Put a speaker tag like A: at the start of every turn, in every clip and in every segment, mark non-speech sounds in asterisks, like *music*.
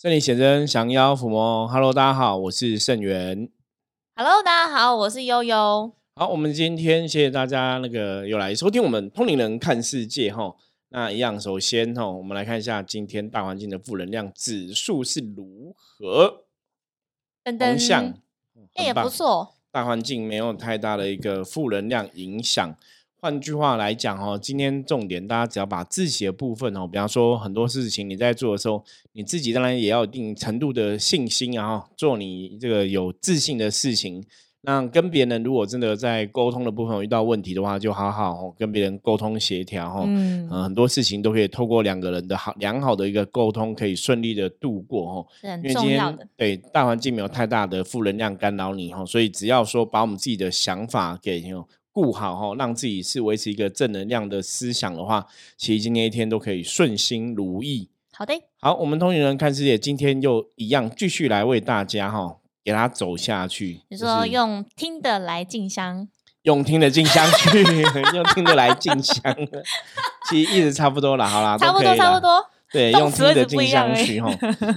A: 圣灵显真，降妖伏魔。Hello，大家好，我是圣元。
B: Hello，大家好，我是悠悠。
A: 好，我们今天谢谢大家那个又来收听我们通灵人看世界哈。那一样，首先哈，我们来看一下今天大环境的负能量指数是如何。
B: 噔
A: 风向
B: 那也不错。
A: 大环境没有太大的一个负能量影响。换句话来讲哦，今天重点大家只要把自己的部分哦，比方说很多事情你在做的时候，你自己当然也要有一定程度的信心啊，做你这个有自信的事情。那跟别人如果真的在沟通的部分有遇到问题的话，就好好哦跟别人沟通协调哦。
B: 嗯，
A: 呃，很多事情都可以透过两个人的好良好的一个沟通，可以顺利的度过哦。
B: 是很
A: 因为今
B: 重要的
A: 天。对大环境没有太大的负能量干扰你哈，所以只要说把我们自己的想法给哦顾好哈，让自己是维持一个正能量的思想的话，其实今天一天都可以顺心如意。
B: 好的，
A: 好，我们通灵人看世界今天又一样继续来为大家哈给它走下去。
B: 你
A: 就是
B: 说用听的来进香，*laughs*
A: 用听的进香去，用听的来进香，其实意思差不多了。好啦，
B: 差不多差不多。
A: 对，用听的进香去哈。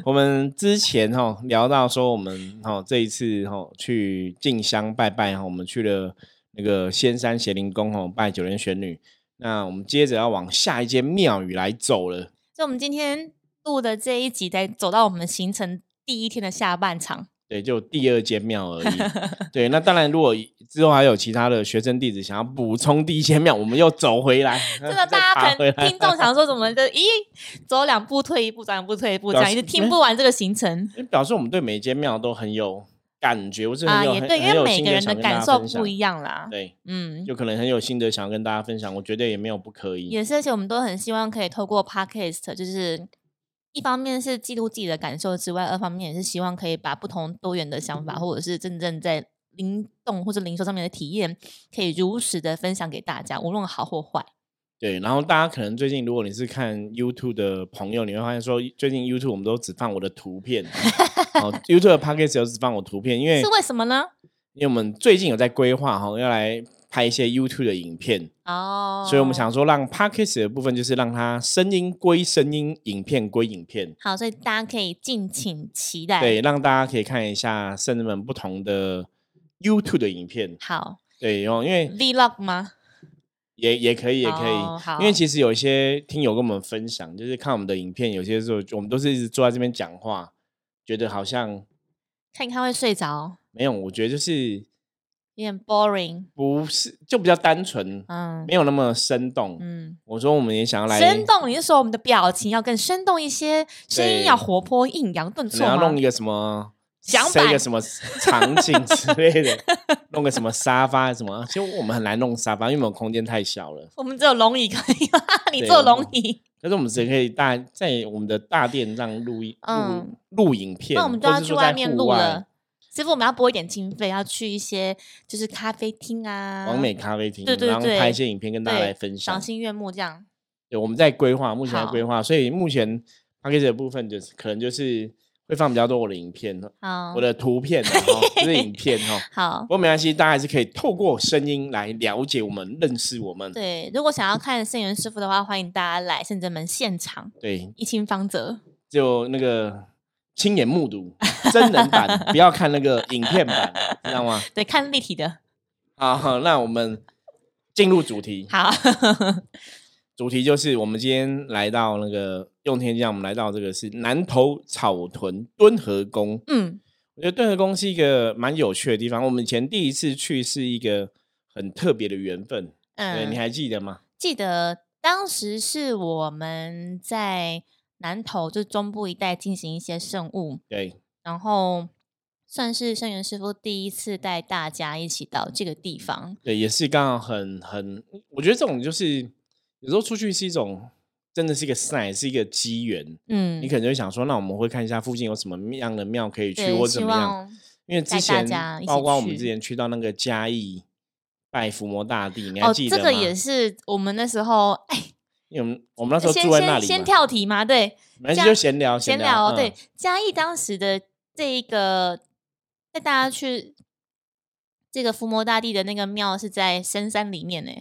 A: 我们之前哈聊到说，我们哈这一次哈去进香拜拜哈，我们去了那个仙山邪灵宫哦拜九天玄女。那我们接着要往下一间庙宇来走了。
B: 所以我们今天录的这一集，才走到我们行程第一天的下半场。
A: 对，就第二间庙而已。*laughs* 对，那当然，如果之后还有其他的学生弟子想要补充第一间庙，我们又走回来。*laughs*
B: 真的，*laughs* 大家可能听众想说怎么的？咦，走两步退一步，走两步退一步，这样一直听不完这个行程
A: 表示我们对每一间庙都很有感觉，我是
B: 啊，
A: 很有
B: 也对，因为每个人的感受不一样啦。
A: 对，
B: 嗯，
A: 就可能很有心得想要跟大家分享，我觉得也没有不可以。
B: 也是，而且我们都很希望可以透过 podcast，就是一方面是记录自己的感受之外，二方面也是希望可以把不同多元的想法，或者是真正在灵动或者灵修上面的体验，可以如实的分享给大家，无论好或坏。
A: 对，然后大家可能最近，如果你是看 YouTube 的朋友，你会发现说，最近 YouTube 我们都只放我的图片，*laughs* 哦，YouTube 的 Podcast 有只放我图片，因为
B: 是为什么呢？
A: 因为我们最近有在规划哈，要来拍一些 YouTube 的影片，
B: 哦，
A: 所以我们想说，让 Podcast 的部分就是让它声音归声音，影片归影片，
B: 好，所以大家可以敬请期待。
A: 对，让大家可以看一下圣人们不同的 YouTube 的影片，
B: 好
A: 对哦，因为
B: ，Vlog 吗？
A: 也也可以，也可以，因为其实有一些听友跟我们分享，就是看我们的影片，有些时候我们都是一直坐在这边讲话，觉得好像
B: 看一看会睡着，
A: 没有，我觉得就是
B: 有点 boring。
A: 不是就比较单纯，
B: 嗯
A: 没有那么生动。
B: 嗯，
A: 我说我们也想要来
B: 生动，你是说我们的表情要更生动一些，声音要活泼、抑扬顿挫吗
A: 能要弄一？个什么。
B: 响板
A: 塞一个什么场景之类的，弄个什么沙发什么，其实我们很难弄沙发，因为我们空间太小了。
B: 我们只有龙椅可以吗？*laughs* 你坐龙椅，
A: 但是我们只可以大在我们的大殿上录影
B: 嗯
A: 录录影片，
B: 那我们就要去外面录了。师傅，我们要拨一点经费，要去一些就是咖啡厅啊，
A: 完美咖啡厅，
B: 对对
A: 然后
B: 对
A: 拍一些影片跟大家
B: 对
A: 来分享
B: 赏。心悦目这样。
A: 对，我们在规划，目前在
B: 好
A: 规划，所以目前 p a c k a g e 的部分就是可能就是会放比较多我的影片，
B: 好
A: 我，的图片啊，哦不是影片哈。*laughs*
B: 好
A: 不，过没关系，大家还是可以透过声音来了解我们、认识我们。
B: 对，如果想要看圣元师傅的话，欢迎大家来圣真门现场
A: 对，
B: 一清方泽。
A: 就那个亲眼目睹真人版，*laughs* 不要看那个影片版，知道吗？
B: 对，看立体的。
A: 好，好那我们进入主题。
B: 好，
A: 主题就是我们今天来到那个用天将，我们来到这个是南投草屯敦和宫。
B: 嗯，
A: 我觉得敦和宫是一个蛮有趣的地方。我们以前第一次去是一个很特别的缘分，对，你
B: 嗯，
A: 还记得吗？
B: 记得当时是我们在南投，就是中部一带进行一些圣物，
A: 对，
B: 然后算是圣元师傅第一次带大家一起到这个地方。
A: 对，也是刚好很很，我觉得这种就是有时候出去是一种真的是一个 sign，是一个机缘。
B: 嗯
A: 你，可能就会想说，那我们会看一下附近有什么样的庙可以去，或
B: 希
A: 怎么样。因为之前
B: 家
A: 包括我们之前去到那个嘉义拜伏魔大帝，你还
B: 哦，
A: 记得吗？
B: 这个也是我们那时候哎，
A: 因为我们我们那时候
B: 先
A: 住在那里嘛，
B: 先先跳题嘛，对，
A: 没关系
B: 嘉
A: 就闲聊
B: 闲
A: 聊，
B: 聊，对
A: 嗯，
B: 嘉义当时的这一个带大家去这个伏魔大帝的那个庙是在深山里面呢，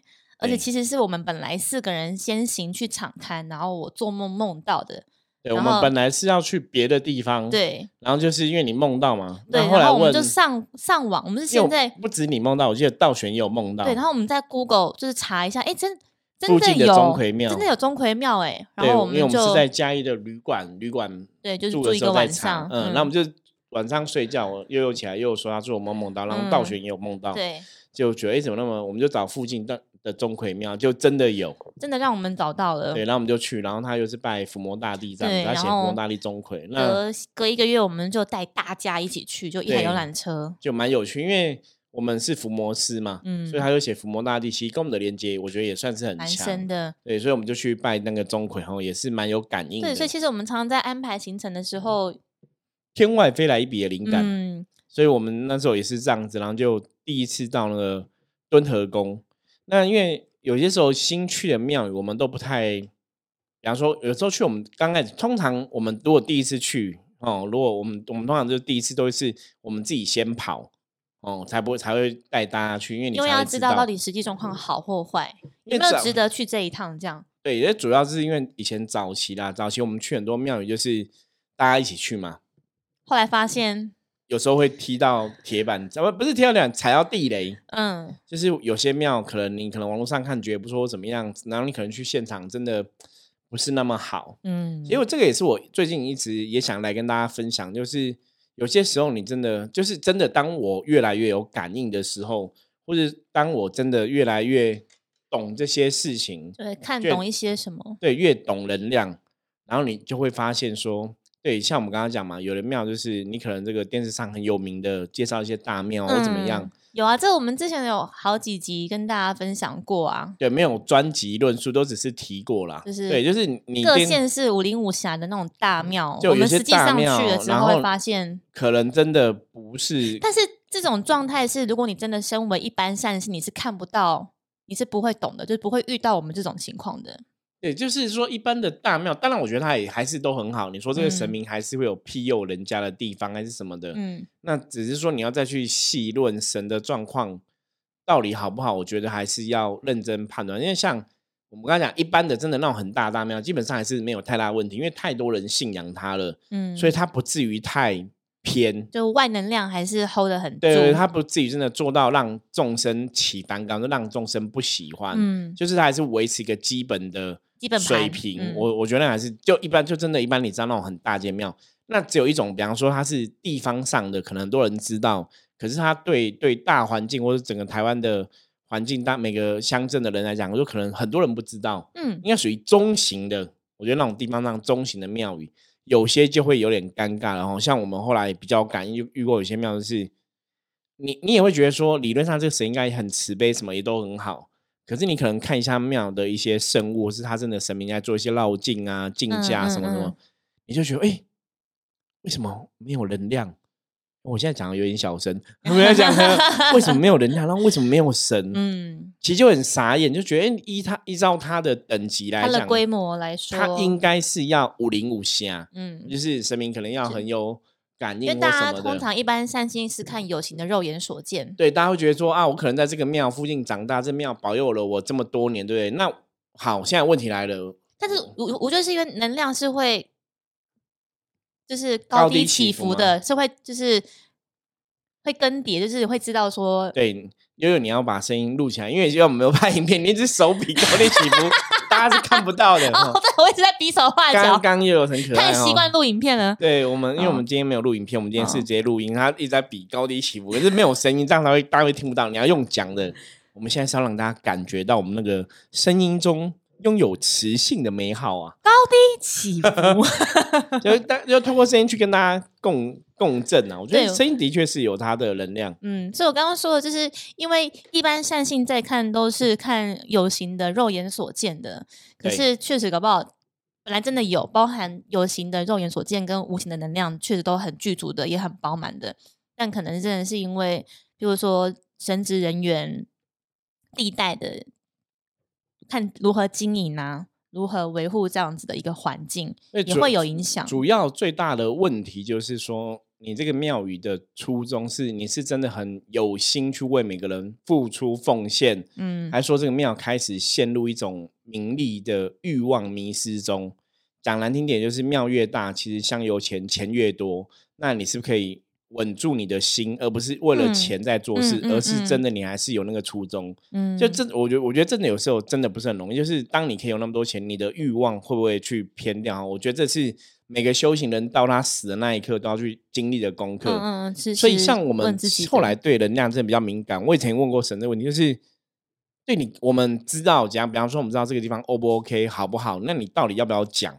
B: 而且其实是我们本来四个人先行去敞开，然后我做梦梦到的
A: 对，我们本来是要去别的地方，，
B: 对
A: 然后就是因为你梦到嘛，
B: 对，
A: 那后来
B: 然后我们就上上网，我们是现在
A: 不止你梦到，我记得道玄也有梦到，
B: 对，然后我们在 Google 就是查一下，哎，真真
A: 的
B: 有
A: 钟馗庙
B: 真的有钟馗庙哎，然，后我们
A: 因为我们
B: 就是
A: 在嘉义的旅馆，旅馆
B: 对，就是
A: 住
B: 住一个晚上，，
A: 嗯，那我们就晚上睡觉，悠悠起来又有说他做梦梦到，然后道
B: 嗯
A: 玄也有梦到，
B: 对，
A: 就觉得哎怎么那么，我们就找附近的的钟馗庙，就真的有，
B: 真的让我们找到了
A: 对，。然后我们就去，然后他又是拜伏魔大帝这样子，他写伏魔大帝钟馗，那
B: 隔隔一个月，我们就带大家一起去，就一台游览车。
A: 就蛮有趣，因为我们是伏魔师嘛，
B: 嗯
A: 所以他就写伏魔大帝，其实跟我们的连接，我觉得也算是很
B: 蛮
A: 强
B: 深。的，
A: 对，所以我们就去拜那个钟馗，然后也是蛮有感应的。
B: 对，所以其实我们常常在安排行程的时候，
A: 天外飞来一笔的灵感，
B: 嗯，
A: 所以我们那时候也是这样子，然后就第一次到那个敦和宫。那因为有些时候新去的庙宇，我们都不太，比方说有时候去我们刚开始，通常我们如果第一次去哦，如果我们我们通常就是第一次都是我们自己先跑哦，才不会才会带大家去，因为你
B: 因为要知道到底实际状况好或坏，有没有值得去这一趟？这样，
A: 对，也主要是因为以前早期啦，早期我们去很多庙宇就是大家一起去嘛，
B: 后来发现，
A: 有时候会踢到铁板，怎么不是踢到铁板，踩到地雷。
B: 嗯，
A: 就是有些庙可能你可能网络上看觉得不错怎么样，然后你可能去现场真的不是那么好。
B: 嗯，
A: 结果这个也是我最近一直也想来跟大家分享，就是有些时候你真的就是真的，当我越来越有感应的时候，或者当我真的越来越懂这些事情，
B: 对，看懂一些什么，
A: 对，越懂能量，然后你就会发现说，对，像我们刚刚讲嘛，有的庙就是你可能这个电视上很有名的介绍一些大庙或怎么样
B: 嗯，有啊，这我们之前有好几集跟大家分享过啊，
A: 对，没有专辑论述，都只是提过啦。
B: 就是
A: 对，就是你
B: 各
A: 电
B: 县市五灵五峡的那种大庙，
A: 就有些
B: 我们实际上去了之
A: 后
B: 会发现，
A: 可能真的不是，
B: 但是这种状态是，如果你真的身为一般善士，你是看不到，你是不会懂的，就是不会遇到我们这种情况的。
A: 对，就是说一般的大庙，当然我觉得它也还是都很好。你说这个神
B: 嗯
A: 明还是会有庇佑人家的地方，还是什么的，
B: 嗯，
A: 那只是说你要再去细论神的状况到底好不好，我觉得还是要认真判断。因为像我们刚才讲，一般的真的那种很大大庙，基本上还是没有太大问题，因为太多人信仰它了，
B: 嗯，
A: 所以它不至于太偏。
B: 就外能量还是 hold 得很
A: 对，它不至于真的做到让众生起反感，就让众生不喜欢。
B: 嗯，
A: 就是它还是维持一个基本的
B: 基本
A: 水平。
B: 嗯
A: 我我觉得还是就一般，就真的一般。你知道那种很大间庙，那只有一种，比方说它是地方上的，可能很多人知道，可是它对对大环境或者整个台湾的环境，大每个乡镇的人来讲，我说可能很多人不知道，
B: 嗯
A: 应该属于中型的。我觉得那种地方上中型的庙宇，有些就会有点尴尬然后。像我们后来比较感遇遇过有些庙就是，你你也会觉得说，理论上这个神应该很慈悲，什么也都很好。可是你可能看一下庙的一些圣物，或是他真的神明在做一些绕境啊、竞价
B: 嗯
A: 什么什么，
B: 嗯。
A: 你就觉得哎、诶为什么没有能量？我现在讲的有点小声，*laughs* 我们在讲为什么没有能量，然后为什么没有神？
B: 嗯，
A: 其实就很傻眼，就觉得诶依他依照他的等级来讲，
B: 它的规模来说，
A: 他应该是要五零五下，
B: 嗯，
A: 就是神明可能要很有感应
B: 因为大家。通常一般善心是看有形的肉眼所见，
A: 对，大家会觉得说啊，我可能在这个庙附近长大，这庙保佑了我这么多年，对不对？那好，现在问题来了，
B: 但是我我觉得是因为能量是会，就是
A: 高
B: 高低
A: 低起伏
B: 起伏的，是会就是会更迭，就是会知道说，
A: 对，悠悠你要把声音录起来，因为因为我们没有拍影片，你一只手比高低起伏，大家是看不到的。*laughs*
B: 哦，
A: 哦
B: 对，我一直在比手画脚，
A: 刚刚又有很可爱哦
B: 太习惯录影片了。
A: 对我们，因为我
B: 嗯
A: 们今天没有录影片，我们今天是
B: 嗯
A: 直接录音，他一直在比高低起伏，可是没有声音，这样他会大家会听不到。你要用讲的，我们现在是要让大家感觉到我们那个声音中拥有磁性的美好啊，
B: 高低起伏，*laughs*
A: 就大就通过声音去跟大家共共振啊。我觉得声音的确是有它的能量，
B: 嗯，所以我刚刚说的，就是因为一般善性在看都是看有形的肉眼所见的，可是确实搞不好本来真的有包含有形的肉眼所见跟无形的能量，确实都很具足的，也很饱满的，但可能真的是因为，比如说神职人员历代的看如何经营啊，如何维护这样子的一个环境，也会有影响。
A: 主要最大的问题就是说，你这个庙宇的初衷是你是真的很有心去为每个人付出奉献，
B: 嗯，
A: 还说这个庙开始陷入一种名利的欲望迷失中，讲难听点，就是庙越大，其实香油钱钱越多，那你是不是可以稳住你的心，而不是为了
B: 嗯
A: 钱在做事，而是
B: 嗯
A: 真的你还是有那个初衷。
B: 嗯，
A: 就真，我觉得，我觉得真的有时候真的不是很容易。就是当你可以有那么多钱，你的欲望会不会去偏掉？我觉得这是每个修行人到他死的那一刻都要去经历的功课。
B: 嗯嗯是，
A: 所以，像我们后来对能量真的比较敏感。我以前问过神的问题，就是对你，我们知道讲，比方说我们知道这个地方 O 不 OK，好不好？那你到底要不要讲？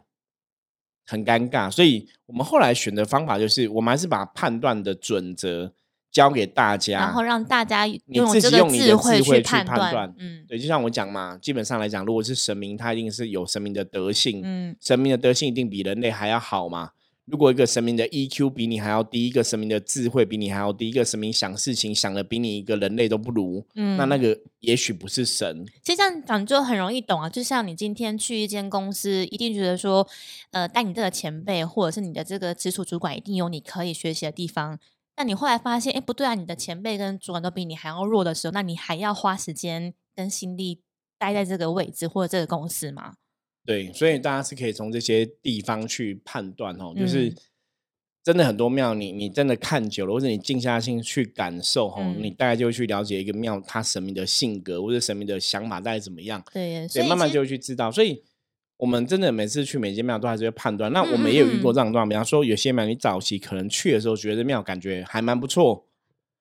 A: 很尴尬，所以我们后来选的方法就是，我们还是把判断的准则交给大家，
B: 然后让大家拥
A: 你自己用你的智
B: 慧
A: 慧去
B: 判
A: 判断
B: 嗯
A: 对，就像我讲嘛，基本上来讲，如果是神明，他一定是有神明的德性，
B: 嗯
A: 神明的德性一定比人类还要好嘛。如果一个神明的 EQ 比你还要低，一个神明的智慧比你还要低，一个神明想事情想的比你一个人类都不如，
B: 嗯，
A: 那那个也许不是神。
B: 其实这样讲就很容易懂啊，就像你今天去一间公司，一定觉得说，呃，带你这个前辈或者是你的这个直属主管，一定有你可以学习的地方。但你后来发现，哎，不对啊，你的前辈跟主管都比你还要弱的时候，那你还要花时间跟心力待在这个位置或者这个公司吗？
A: 对，所以大家是可以从这些地方去判断哦，就是
B: 嗯
A: 真的很多庙，你你真的看久了，或者你静下心去感受哦，
B: 嗯
A: 你大概就会去了解一个庙它神明的性格或者神明的想法大概怎么样。
B: 对，所
A: 对，
B: 以其实
A: 慢慢就会去知道。所以我们真的每次去每间庙都还是会判断。那
B: 嗯
A: 我们也有遇过这样的状况，比方说有些庙你早期可能去的时候觉得庙感觉还蛮不错，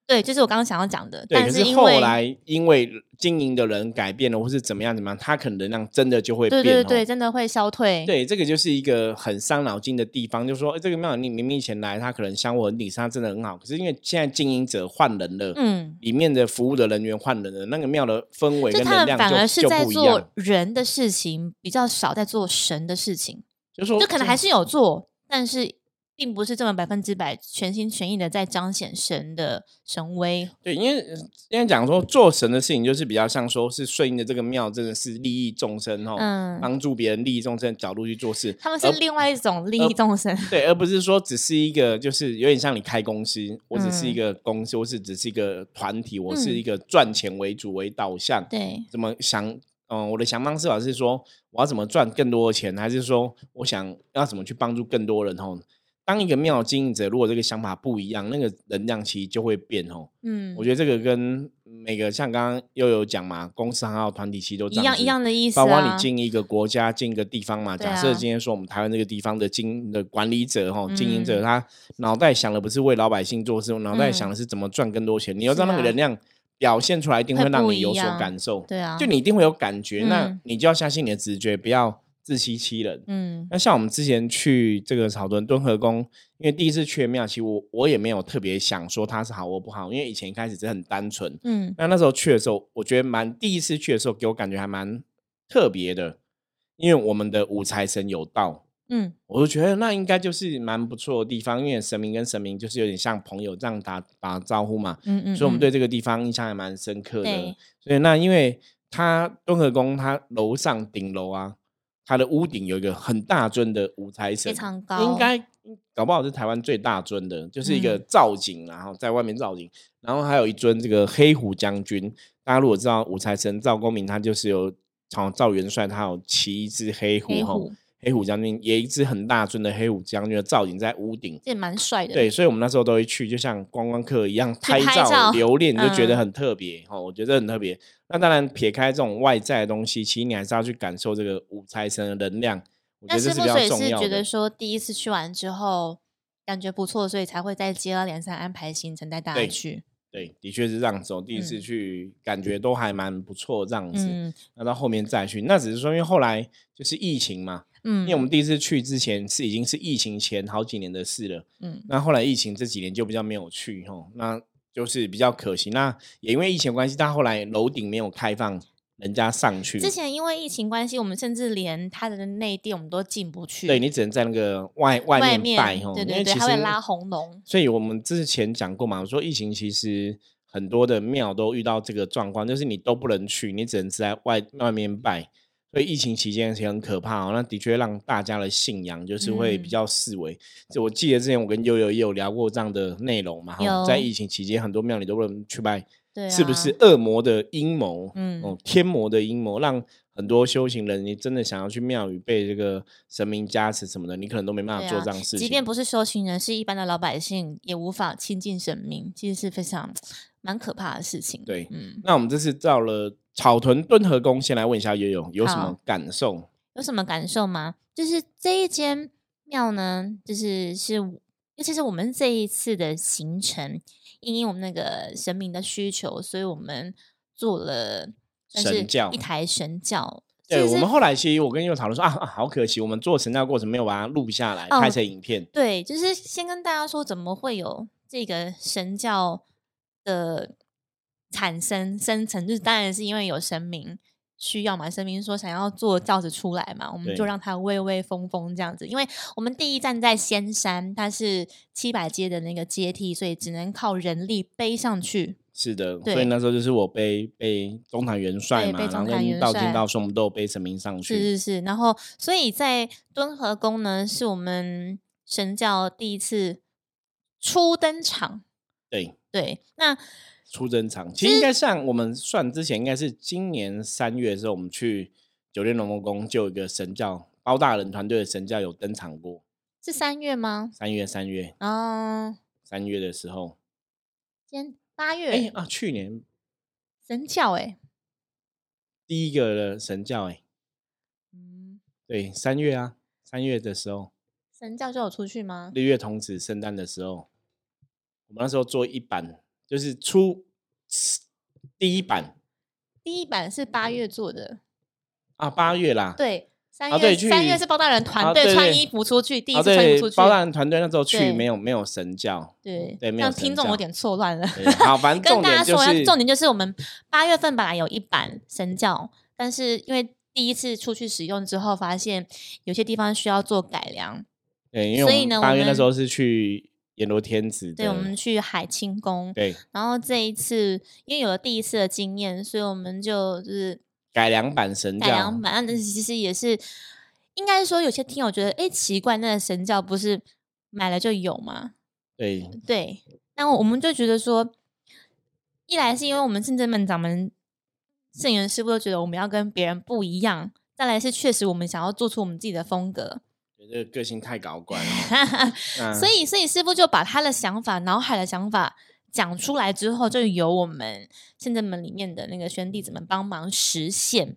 B: 对，就是我刚刚想要讲的，
A: 对，
B: 但
A: 可是后来因为经营的人改变了，或是怎么样怎么样，他可能能量真的就会
B: 对
A: 变、哦。
B: 对对，真的会消退。
A: 对，这个就是一个很伤脑筋的地方，就是说，诶这个庙你明明以前来，他可能香火很鼎盛，它真的很好，可是因为现在经营者换人了，
B: 嗯，
A: 里面的服务的人员换人了，那个庙的氛围
B: 就
A: 跟能量
B: 他们反而
A: 是
B: 在做。人的事情，比较少在做神的事情。
A: 就说
B: 就可能还是有做，但是并不是这么百分之百全心全意的在彰显神的神威。
A: 对，因为呃因为讲说做神的事情，就是比较像说是顺应的这个庙，真的是利益众生哦，
B: 嗯，
A: 帮助别人利益众生的角度去做事。
B: 他们是另外一种利益众生。
A: 对，而不是说只是一个，就是有点像你开公司，我只是一
B: 嗯
A: 个公司，我是只是一个团体，我是
B: 嗯
A: 一个赚钱为主为导向。
B: 对，
A: 怎么想？嗯，我的想方设法是说，我要怎么赚更多的钱，还是说我想要怎么去帮助更多人？哦，当一个庙经营者，如果这个想法不一样，那个能量其实就会变哦。
B: 嗯，
A: 我觉得这个跟每个像刚刚又有讲嘛，公司还有团体其实都
B: 一样一样的意思
A: 包括
B: 啊。
A: 你进一个国家、进一个地方嘛。
B: 对
A: 假设
B: 啊
A: 今天说我们台湾这个地方的经的管理者哈、经营者，
B: 嗯
A: 他脑袋想的不是为老百姓做事，脑袋想的是怎么赚更多钱。你要知道那个能量表现出来，一定
B: 会
A: 会让你有所感受。
B: 对啊，
A: 就你一定会有感觉，那
B: 嗯
A: 你就要相信你的直觉，不要自欺欺人。
B: 嗯
A: 那像我们之前去这个草屯敦和宫，因为第一次去的庙，其实我我也没有特别想说它是好或不好，因为以前一开始只是很单纯。
B: 嗯
A: 那那时候去的时候，我觉得蛮第一次去的时候，给我感觉还蛮特别的，因为我们的五财神有道，
B: 嗯
A: 我就觉得那应该就是蛮不错的地方，因为神明跟神明就是有点像朋友这样打打招呼嘛，
B: 嗯嗯，
A: 所以我们
B: 嗯
A: 对这个地方印象还蛮深刻的。所以那因为它敦和宫，它楼上顶楼啊，它的屋顶有一个很大尊的五财神，
B: 非常高，
A: 应该搞不好是台湾最大尊的，就是一个
B: 嗯
A: 造景，然后在外面造景，然后还有一尊这个黑虎将军。大家如果知道五财神赵公明，他就是有好像赵元帅，他有骑一只黑虎哈，
B: 黑虎，
A: 将军也一只很大尊的黑虎将军的造型在屋顶。
B: 这也蛮帅的。
A: 对，所以我们那时候都会去，就像观光客一样拍
B: 拍照
A: 留念，就觉得
B: 嗯
A: 很特别哦。我觉得很特别。那当然，撇开这种外在的东西，其实你还是要去感受这个五财神的能量。我觉
B: 那
A: 得是比较
B: 师傅所以
A: 重要的
B: 是觉得。说第一次去完之后感觉不错，所以才会再接二连三安排行程带大家去。
A: 对，的确是这样子我。第一次
B: 嗯
A: 去，感觉都还蛮不错，这样子。
B: 嗯
A: 那到后面再去，那只是说，因为后来就是疫情嘛，
B: 嗯，
A: 因为我们第一次去之前是已经是疫情前好几年的事了。
B: 嗯
A: 那后来疫情这几年就比较没有去吼，那就是比较可惜。那也因为疫情关系，但后来楼顶没有开放人家上去。
B: 之前因为疫情关系，我们甚至连他的内店我们都进不去。
A: 对你只能在那个外外
B: 外
A: 面拜哦，
B: 对对对，还会拉红龙。
A: 所以我们之前讲过嘛，我说疫情其实很多的庙都遇到这个状况，就是你都不能去，你只能在外外面拜。所以疫情期间其实很可怕哦，那的确让大家的信仰就是会比
B: 嗯
A: 较四维。就我记得之前我跟悠悠也有聊过这样的内容嘛，在疫情期间很多庙你都不能去拜，
B: 对啊，
A: 是不是恶魔的阴谋？
B: 嗯
A: 哦，天魔的阴谋，让很多修行人，你真的想要去庙宇被这个神明加持什么的，你可能都没办法做这样事情。
B: 即便不是修行人，是一般的老百姓，也无法亲近神明，其实是非常蛮可怕的事情。
A: 对，嗯。那我们这次到了草屯敦和宫，先来问一下悠悠有什么感受？
B: 有什么感受吗？就是这一间庙呢，就是是，尤其是我们这一次的行程，因为我们那个神明的需求，所以我们做了
A: 神教
B: 一台神教。
A: 对，我们后来其实我跟佑讨论说啊，好可惜，我们做神教过程没有把它录下来，拍成影片。
B: 对，就是先跟大家说，怎么会有这个神教的产生生成，就是当然是因为有神明。需要嘛？神明说想要做轿子出来嘛，我们就让它威威风风这样子。因为我们第一站在仙山，它是七百阶的那个阶梯，所以只能靠人力背上去。
A: 是的，所以那时候就是我背背中坛元帅嘛，然后跟道金道顺，我们都有背神明上去。
B: 是是是，然后所以在敦和宫呢，是我们神教第一次初登场。
A: 对
B: 对，那。
A: 出征场，其实应该像我们算之前，应该是今年三月的时候，我们去酒店龙宫宫，就有一个神教包大人团队的神教有登场过。
B: 是三月吗？
A: 三月，三月啊，三月的时候。
B: 今八月
A: 哎啊，去年
B: 神教哎，
A: 第一个神教哎，嗯，对，三月啊，三月的时候，
B: 神教就有出去吗？
A: 六月童子圣诞的时候，我们那时候做一版。就是出第一版，
B: 第一版是八月做的
A: 啊，八月啦，
B: 对，三月三月是包大人团队穿衣服出去，第一次穿衣服出去，
A: 包大人团队那时候去没有没有神教，
B: 对
A: 对，让
B: 听众有点错乱了。
A: 好，反 *laughs* 正跟大家说，
B: 重点就是我们八月份本来有一版神教，但是因为第一次出去使用之后，发现有些地方需要做改良，
A: 对，因为八月那时候是去。阎罗天子，
B: 对，我们去海清宫，
A: 对，
B: 然后这一次因为有了第一次的经验，所以我们就就是
A: 改良版神教，
B: 改良版，但是其实也是应该说有些听友觉得，哎，奇怪，那个神教不是买了就有吗？
A: 对
B: 对，那我们就觉得说，一来是因为我们圣真门掌门圣元师傅都觉得我们要跟别人不一样，再来是确实我们想要做出我们自己的风格。
A: 这个个性太高官了，*laughs*
B: 所以，所以师傅就把他的想法、脑海的想法讲出来之后，就由我们现在门里面的那个宣弟子们帮忙实现，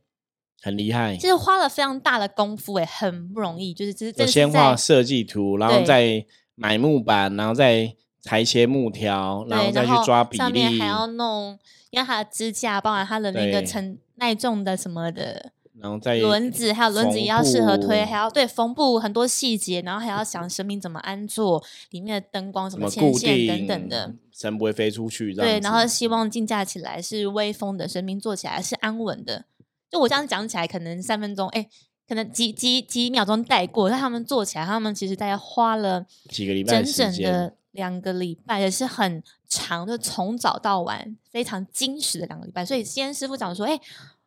A: 很厉害。
B: 就是花了非常大的功夫，哎，很不容易。就是，就是
A: 先画设计图，然后再买木板，然后再裁切木条，然后再去抓比例，
B: 上面还要弄，因为它的支架，包含它的那个承耐重的什么的。
A: 然后再
B: 轮子，还有轮子也要适合推，还要对缝布很多细节，然后还要 *laughs* 想神明怎么安坐，里面的灯光什么牵线等等的，
A: 神不会飞出去。
B: 对，然后希望竞价起来是威风的，神明坐起来是安稳的。就我这样讲起来，可能三分钟，哎，可能几几几秒钟带过，但他们坐起来，他们其实大概花了
A: 几个礼拜，
B: 整整的两个礼拜，也是很长就，从早到晚非常精实的两个礼拜。所以今天师傅讲说，哎，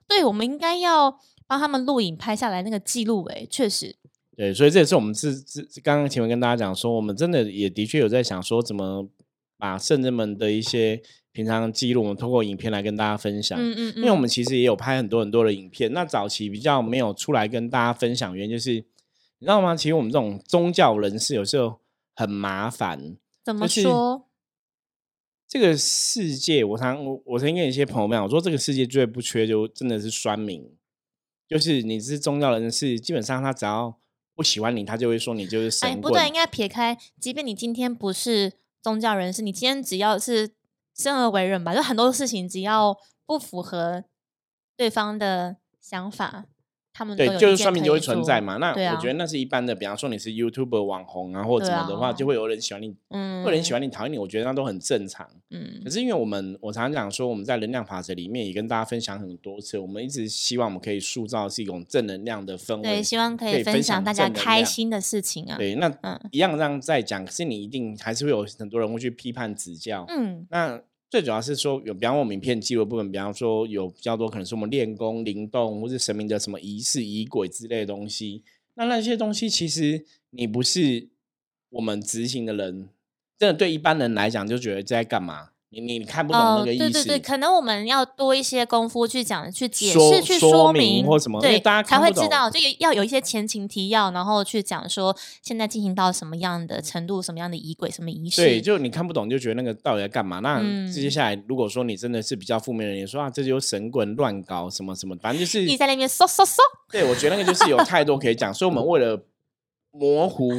B: 对我们应该要。帮他们录影拍下来那个记录，哎，确实，
A: 对，所以这也是我们是是刚刚前面跟大家讲说，我们真的也的确有在想说，怎么把圣人们的一些平常记录，我们通过影片来跟大家分享。嗯嗯，因为我们其实也有拍很多很多的影片，那早期比较没有出来跟大家分享，原因就是你知道吗？其实我们这种宗教人士有时候很麻烦。
B: 怎么说？
A: 这个世界，我常我我曾经跟一些朋友讲，我说这个世界最不缺就真的是酸民。就是你是宗教人士，基本上他只要不喜欢你，他就会说你就是神。哎，
B: 不对，应该撇开，即便你今天不是宗教人士，你今天只要是生而为人吧，就很多事情只要不符合对方的想法。他们
A: 对，就是算命就会存在嘛。那我觉得那是一般的，比方说你是 YouTube 网红啊，或者怎么的话，就会有人喜欢你，嗯，会有人喜欢你，讨厌你。我觉得那都很正常。嗯，可是因为我们，我常常讲说，我们在能量法则里面也跟大家分享很多次，我们一直希望我们可以塑造是一种正能量的氛围，
B: 对，希望可以分享大家开心的事情啊。
A: 对，那一样这样在讲，可是你一定还是会有很多人会去批判指教。嗯，那。最主要是说，有比方我名片记录部分，比方说有比较多可能是我们练功、灵动，或是神明的什么仪式、仪轨之类的东西。那那些东西，其实你不是我们执行的人，真的对一般人来讲，就觉得在干嘛？你你你看不懂那
B: 哦，
A: 个意思，
B: 对对对，可能我们要多一些功夫去讲、去解
A: 说
B: 释、去
A: 说
B: 明
A: 明或什么
B: 对，
A: 大家才
B: 会知道，就要有一些前情提要，然后去讲说现在进行到什么样的程度、什么样的仪轨、什么仪式。
A: 对，就你看不懂，就觉得那个到底在干嘛？那
B: 嗯
A: 接下来，如果说你真的是比较负面的人，你说啊，这就神棍乱搞什么什么，反正就是
B: 你在那边嗖嗖嗖，
A: 对我觉得那个就是有太多可以讲，所以我们为了模糊，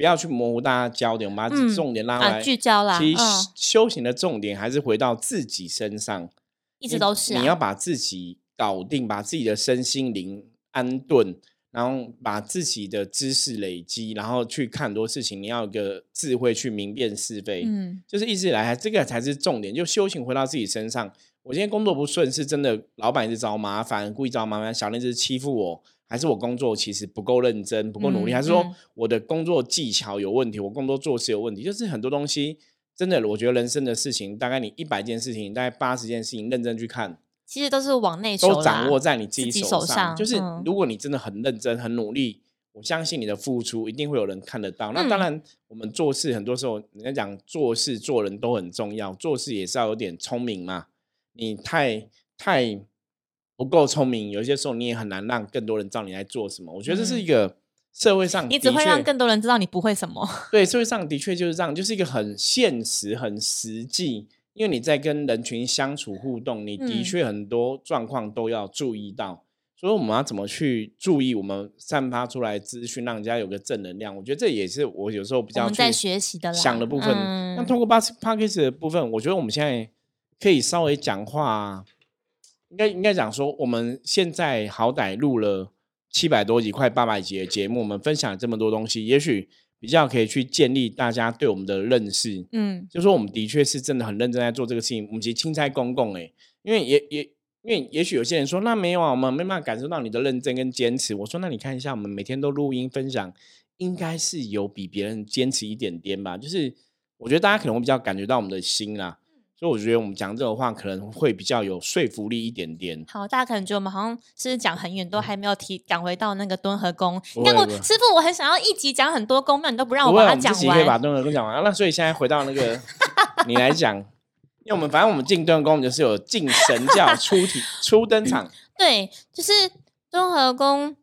A: 不要去模糊大家焦点，我们把
B: 嗯
A: 重点拉回
B: 啊，
A: 来。
B: 聚焦啦，
A: 其实
B: 嗯，
A: 修行的重点还是回到自己身上，
B: 一直都是啊
A: 你要把自己搞定，把自己的身心灵安顿，然后把自己的知识累积，然后去看很多事情，你要有个智慧去明辨是非。
B: 嗯
A: 就是一直以来，这个才是重点。就修行回到自己身上。我今天工作不顺，是真的老板一直找我麻烦，故意找我麻烦，小林一直欺负我，还是我工作其实不够认真、不够努力，
B: 嗯
A: 还是说
B: 嗯
A: 我的工作技巧有问题，我工作做事有问题？就是很多东西，真的，我觉得人生的事情，大概你一百件事情，大概八十件事情认真去看，
B: 其实都是往内收
A: 都掌握在你自己手
B: 手上
A: 就是
B: 嗯
A: 如果你真的很认真、很努力，我相信你的付出一定会有人看得到。那当
B: 嗯
A: 然，我们做事很多时候，人家讲做事做人都很重要，做事也是要有点聪明嘛。你太太不够聪明，有些时候你也很难让更多人知道你在做什么。我觉得这是一个社会上，
B: 嗯你只会让更多人知道你不会什么。*laughs*
A: 对，社会上的确就是这样，就是一个很现实、很实际。因为你在跟人群相处互动，你的
B: 嗯
A: 确很多状况都要注意到。所以我们要怎么去注意我们散发出来的资讯，让人家有个正能量？我觉得这也是我有时候比较
B: 在学习的
A: 想的部分。那
B: 嗯
A: 通过 p a s p a c k a g e 的部分，我觉得我们现在可以稍微讲话，应该应该讲说，我们现在好歹录了七百多集、快八百集的节目，我们分享了这么多东西，也许比较可以去建立大家对我们的认识。
B: 嗯
A: 就说我们的确是真的很认真在做这个事情，我们其实钦差公共哎，因为也也因为也许有些人说那没有啊，我们没办法感受到你的认真跟坚持。我说那你看一下，我们每天都录音分享，应该是有比别人坚持一点点吧。就是我觉得大家可能会比较感觉到我们的心啦，所以我觉得我们讲这种话可能会比较有说服力一点点。
B: 好，大家可能觉得我们好像是讲很远，都还没有提赶回到那个敦和宫。你看我师傅，我很想要一集讲很多宫庙，你都不让我，把它讲
A: 完我可以把。敦和宫讲完。啊那所以现在回到那个 *laughs* 你来讲，因为我们反正我们进敦和宫，我们就是有进神教 *laughs* 初体初登场。
B: 对，就是敦和宫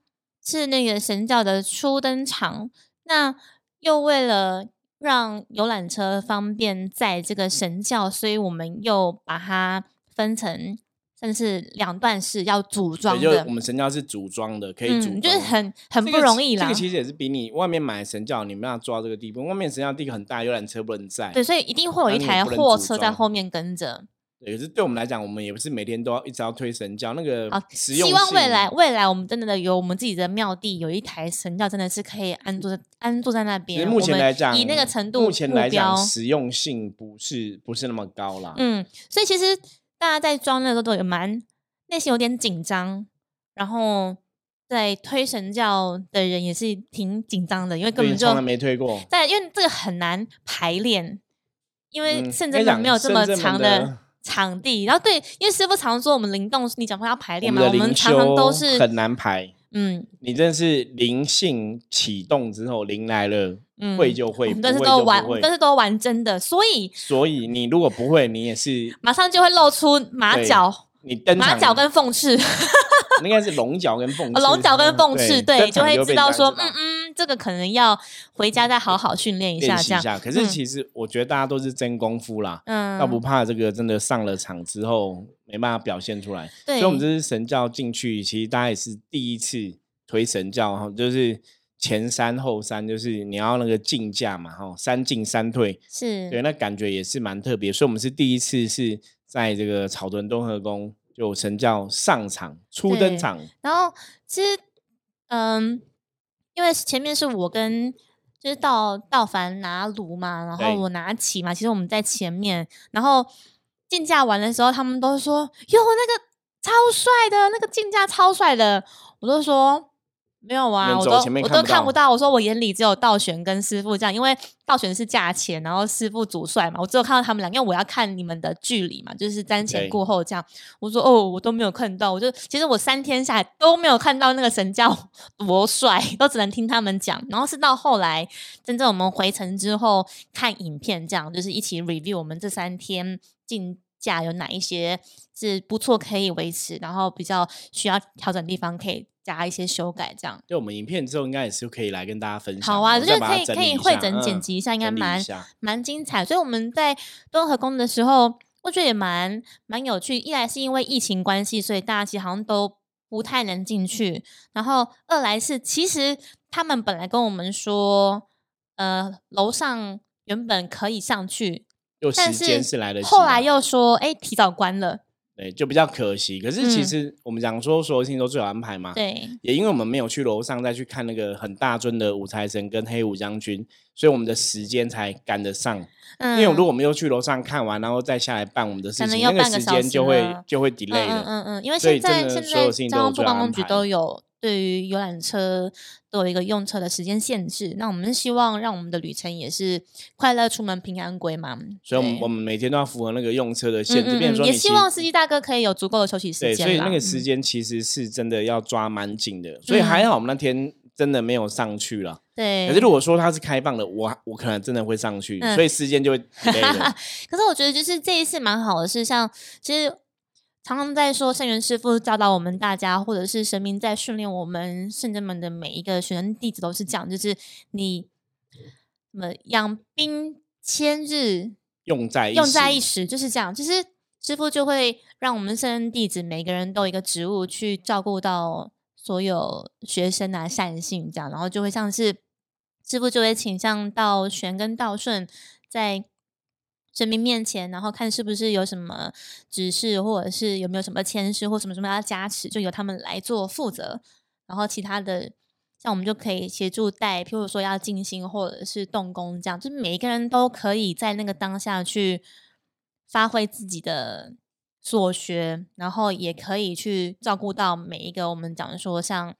B: 是那个神教的初登场，那又为了让游览车方便载这个神教，所以我们又把它分成算是两段式要组装
A: 的，就是我，们神教是组装的，可以组装，
B: 嗯，就是很很不容易啦。
A: 这个其实也是比你外面买神教，你没办法做到这个地步。外面神教第一个很大，游览车不能载。
B: 对，所以一定会有一台货车在后面跟着。
A: 对，可是对我们来讲，我们也不是每天都要一直要推神教，那个
B: 好，
A: 实用
B: 希望未来未来我们真的有我们自己的庙地，有一台神教真的是可以安坐在安坐在那边。
A: 目前来讲，
B: 以那个程度
A: 目前来讲，实用性不是不是那么高啦。
B: 嗯，所以其实大家在装的时候都有蛮内心有点紧张，然后在推神教的人也是挺紧张的，因为根，本就
A: 从来没推过。
B: 在因为这个很难排练，因为
A: 嗯
B: 圣真
A: 跟你讲
B: 门没有这么长
A: 的
B: 场地，然后对，因为师傅常说我们灵动，你讲话要排练嘛，
A: 我们
B: 常常都是
A: 很难排，
B: 嗯。
A: 你真的是灵性启动之后，灵来了，
B: 嗯，
A: 会就会，
B: 我们都是都玩，都是都玩真的，所以
A: 所以你如果不会，你也是
B: 马上就会露出马脚、
A: 你登
B: 马脚跟凤翅。*laughs*
A: 应该是龙角跟凤翅，
B: 龙角跟凤翅，对，就会知道说，嗯嗯，这个可能要回家再好好训练一下，这样。
A: 可是
B: 嗯
A: 其实我觉得大家都是真功夫啦，
B: 嗯，
A: 倒不怕这个真的上了场之后没办法表现出来。
B: 对，
A: 所以我们这次神教进去，其实大家也是第一次推神教哈，就是前山后山，就是你要那个进价嘛哈，三进三退，
B: 是
A: 对，那感觉也是蛮特别。所以我们是第一次是在这个草屯东河宫就神叫上场初登场，
B: 然后其实，嗯，因为前面是我跟就是道道凡拿炉嘛，然后我。拿旗嘛，其实我们在前面，然后竞价完的时候，他们都说哟那个超帅的，那个竞价超帅的，我都说没有啊，我都我都
A: 看不到。
B: 我说我眼里只有道玄跟师傅这样，因为道玄是价钱，然后师傅主帅嘛，我只有看到他们俩，因为我要看你们的距离嘛，就是瞻前顾后这样。我说哦，我都没有看到，我就其实我三天下来都没有看到那个神教 *laughs* 多帅，都只能听他们讲。然后是到后来真正我们回程之后看影片，这样就是一起 review 我们这三天竞价有哪一些是不错可以维持，然后比较需要调整的地方可以加一些修改，这样。
A: 对我们影片之后应该也是可以来跟大家分享。
B: 好啊，
A: 我
B: 我觉得可以可以汇
A: 理一下嗯
B: 整剪辑一下，应该蛮蛮精彩。所以我们在敦和宫的时候，我觉得也蛮蛮有趣。一来是因为疫情关系，所以大家其实好像都不太能进去；然后二来是其实他们本来跟我们说，呃，楼上原本可以上去，
A: 又时间是来得及
B: 后来又说，哎，提早关了。
A: 对，就比较可惜。可是其
B: 嗯
A: 实我们讲说所有事情都最有安排嘛。
B: 对，
A: 也因为我们没有去楼上再去看那个很大尊的五财神跟黑五将军，所以我们的时间才赶得上。
B: 嗯，
A: 因为如果我们又去楼上看完，然后再下来办我们的事情，
B: 可能要
A: 那个时间就会就会
B: 嗯
A: delay 了。
B: 嗯嗯嗯，因为现在
A: 的
B: 现在
A: 所有事情都有
B: 交通
A: 最安排
B: 部观光局都有对于游览车都有一个用车的时间限制，那我们希望让我们的旅程也是快乐出门平安归嘛。
A: 所以我们我们每天都要符合那个用车的限制，
B: 嗯嗯嗯也希望司机大哥可以有足够的休息时
A: 对，
B: 间啦
A: 所以那个时
B: 嗯
A: 间其实是真的要抓蛮紧的。所以还好我们那天真的没有上去了。
B: 对，
A: 可是如果说它是开放的，我我可能真的会上去，
B: 嗯
A: 所以时间就会。*laughs*
B: 可是我觉得就是这一次蛮好的是，像其实常常在说圣元师傅教导我们大家，或者是神明在训练我们圣真门的每一个学生弟子都是这样，就是你什么养兵千日，
A: 用在
B: 用在一时，就是这样。就是师傅就会让我们圣人弟子每个人都有一个职务去照顾到所有学生啊善性这样，然后就会像是师傅就会倾向到玄跟道顺在神明面前，然后看是不是有什么指示，或者是有没有什么签诗或什么什么要加持，就由他们来做负责。然后其他的，像我们就可以协助带，譬如说要静心或者是动工这样，就是每一个人都可以在那个当下去发挥自己的所学，然后也可以去照顾到每一个我们讲说像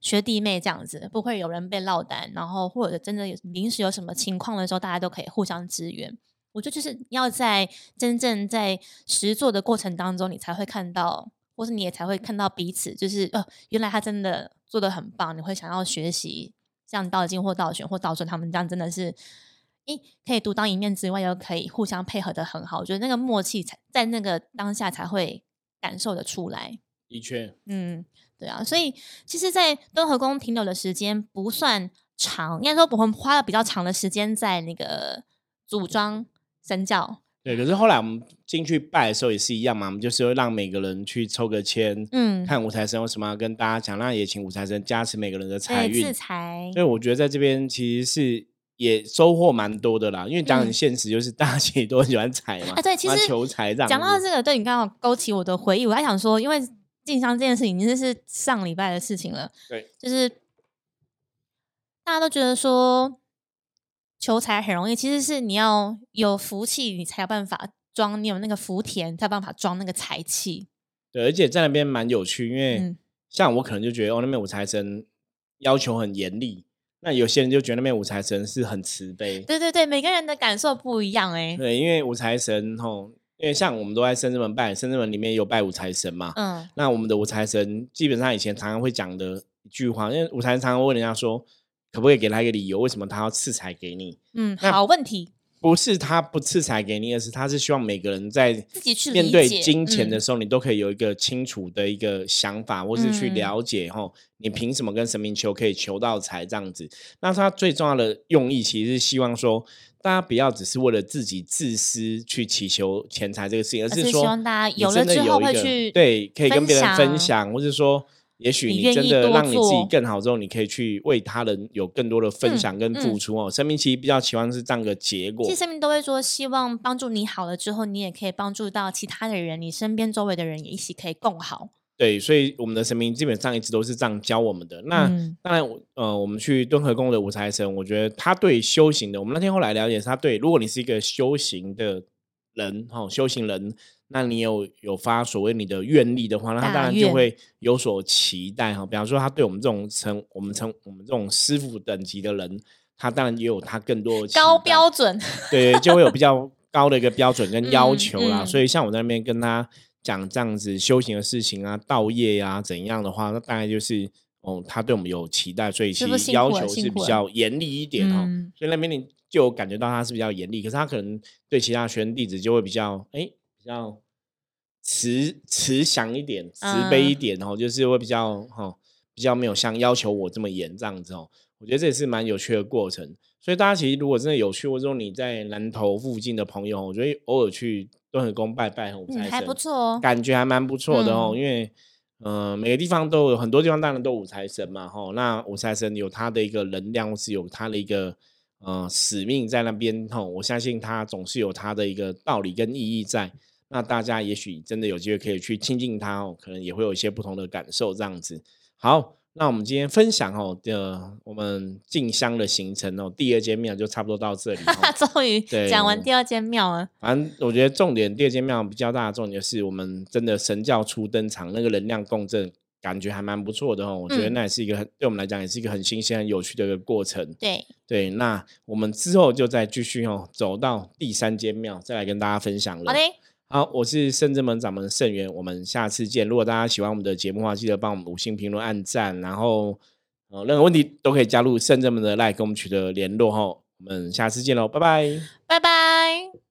B: 学弟妹这样子，不会有人被落单，然后或者真的有临时有什么情况的时候，大家都可以互相支援。我觉得就是要在真正在实做的过程当中，你才会看到，或是你也才会看到彼此，就是呃，原来他真的做的很棒，你会想要学习，像道经或道玄或道顺他们这样，真的是，诶，可以独当一面之外，又可以互相配合的很好。我觉得那个默契才在那个当下才会感受的出来。
A: 的确，
B: 嗯，对啊，所以其实，在敦和宫停留的时间不算长，应该说我们花了比较长的时间在那个组装神教。
A: 对。可是后来我们进去拜的时候也是一样嘛，我们就是会让每个人去抽个签，
B: 嗯，
A: 看五财神有什么要跟大家讲，那也请五财神加持每个人的财
B: 对，
A: 运
B: 制。裁
A: 所以我觉得在这边其实是也收获蛮多的啦，因为讲很
B: 嗯
A: 现实，就是大家其实都很喜欢财嘛，
B: 啊，对，其实
A: 求财这样子。
B: 讲到这个，对你刚好勾起我的回忆。我还想说，因为进香这件事情已经是上礼拜的事情了，
A: 对，
B: 就是大家都觉得说求财很容易，其实是你要有福气，你才有办法装，你有那个福田，才有办法装那个财气。
A: 对，而且在那边蛮有趣，因为
B: 嗯
A: 像我可能就觉得哦，那边五财神要求很严厉，那有些人就觉得那边五财神是很慈悲。
B: 对对对，每个人的感受不一样哎、
A: 对，因为五财神吼，因为像我们都在深圳门拜，深圳门里面有拜五财神嘛。
B: 嗯，
A: 那我们的五财神基本上以前常常会讲的一句话，因为五财神常常会问人家说，可不可以给他一个理由，为什么他要赐财给你？
B: 嗯，好问题，
A: 不是他不赐财给你，而是他是希望每个人在
B: 自己去
A: 面对金钱的
B: 嗯
A: 时候，你都可以有一个清楚的一个想法，或是去
B: 嗯
A: 了解吼，你凭什么跟神明求可以求到财这样子？那他最重要的用意，其实是希望说，大家不要只是为了自己自私去祈求钱财这个事情，而
B: 而是希望大家
A: 你真的
B: 有了之后
A: 有一个
B: 会去
A: 对，可以跟别人分
B: 享
A: 享，或是说。也许你真的让你自己更好之后，你可以去为他人有更多的分
B: 嗯
A: 享跟付
B: 嗯
A: 出哦。生命其实比较期望是这样的结果
B: 其实。生命都会说，希望帮助你好了之后，你也可以帮助到其他的人，你身边周围的人也一起可以共好。
A: 对，所以我们的神明基本上一直都是这样教我们的。那、
B: 嗯
A: 当然，呃，我们去敦和宫的五财神，我觉得他对修行的，我们那天后来了解，是他对如果你是一个修行的人，哈、修行人，那你有有发所谓你的愿力的话，那他当然就会有所期待哈。比方说，他对我们这种成我们成我们这种师傅等级的人，他当然也有他更多的
B: 高标准，
A: 对，就会有比较高的一个标准跟要
B: 嗯
A: 求啦。
B: 嗯
A: 所以像我在那边跟他讲这样子修行的事情啊、道业啊怎样的话，那大概就是哦，他对我们有期待，所以其实要求是比较严厉一点哦。
B: 嗯
A: 所以那边你就感觉到他是比较严厉，可是他可能对其他学生弟子就会比较哎比较慈慈祥一点、慈悲一
B: 嗯
A: 点哦，就是会比较哈、哦、比较没有像要求我这么严这样子哦。我觉得这也是蛮有趣的过程。所以大家其实如果真的有趣，或者说你在南投附近的朋友，我觉得偶尔去敦和宫拜拜五
B: 嗯，
A: 财神，
B: 还不错哦。
A: 感觉还蛮不错的哦。
B: 嗯
A: 因为呃每个地方都有很多地方当然都有五财神嘛吼，那五财神有他的一个能量，或是有他的一个呃使命在那边吼，我相信他总是有他的一个道理跟意义在。那大家也许真的有机会可以去亲近他哦，可能也会有一些不同的感受这样子。好，那我们今天分享哦的我们进香的行程哦，第二间庙就差不多到这里哦。*laughs*
B: 终于
A: 对
B: 讲完第二间庙了，
A: 反正我觉得重点，第二间庙比较大的重点是我们真的神教初登场，那个能量共振，感觉还蛮不错的哦。我觉得
B: 嗯
A: 那也是一个很对我们来讲也是一个很新鲜、很有趣的一个过程。
B: 对，
A: 对，那我们之后就再继续哦，走到第三间庙，再来跟大家分享了。
B: 好的，
A: 好，我是圣正门掌门盛元，我们下次见。如果大家喜欢我们的节目的话，记得帮我们五星评论、按赞，然后呃任何问题都可以加入圣正门的 line 跟我们取得联络哈。我们下次见喽，拜拜。
B: 拜拜。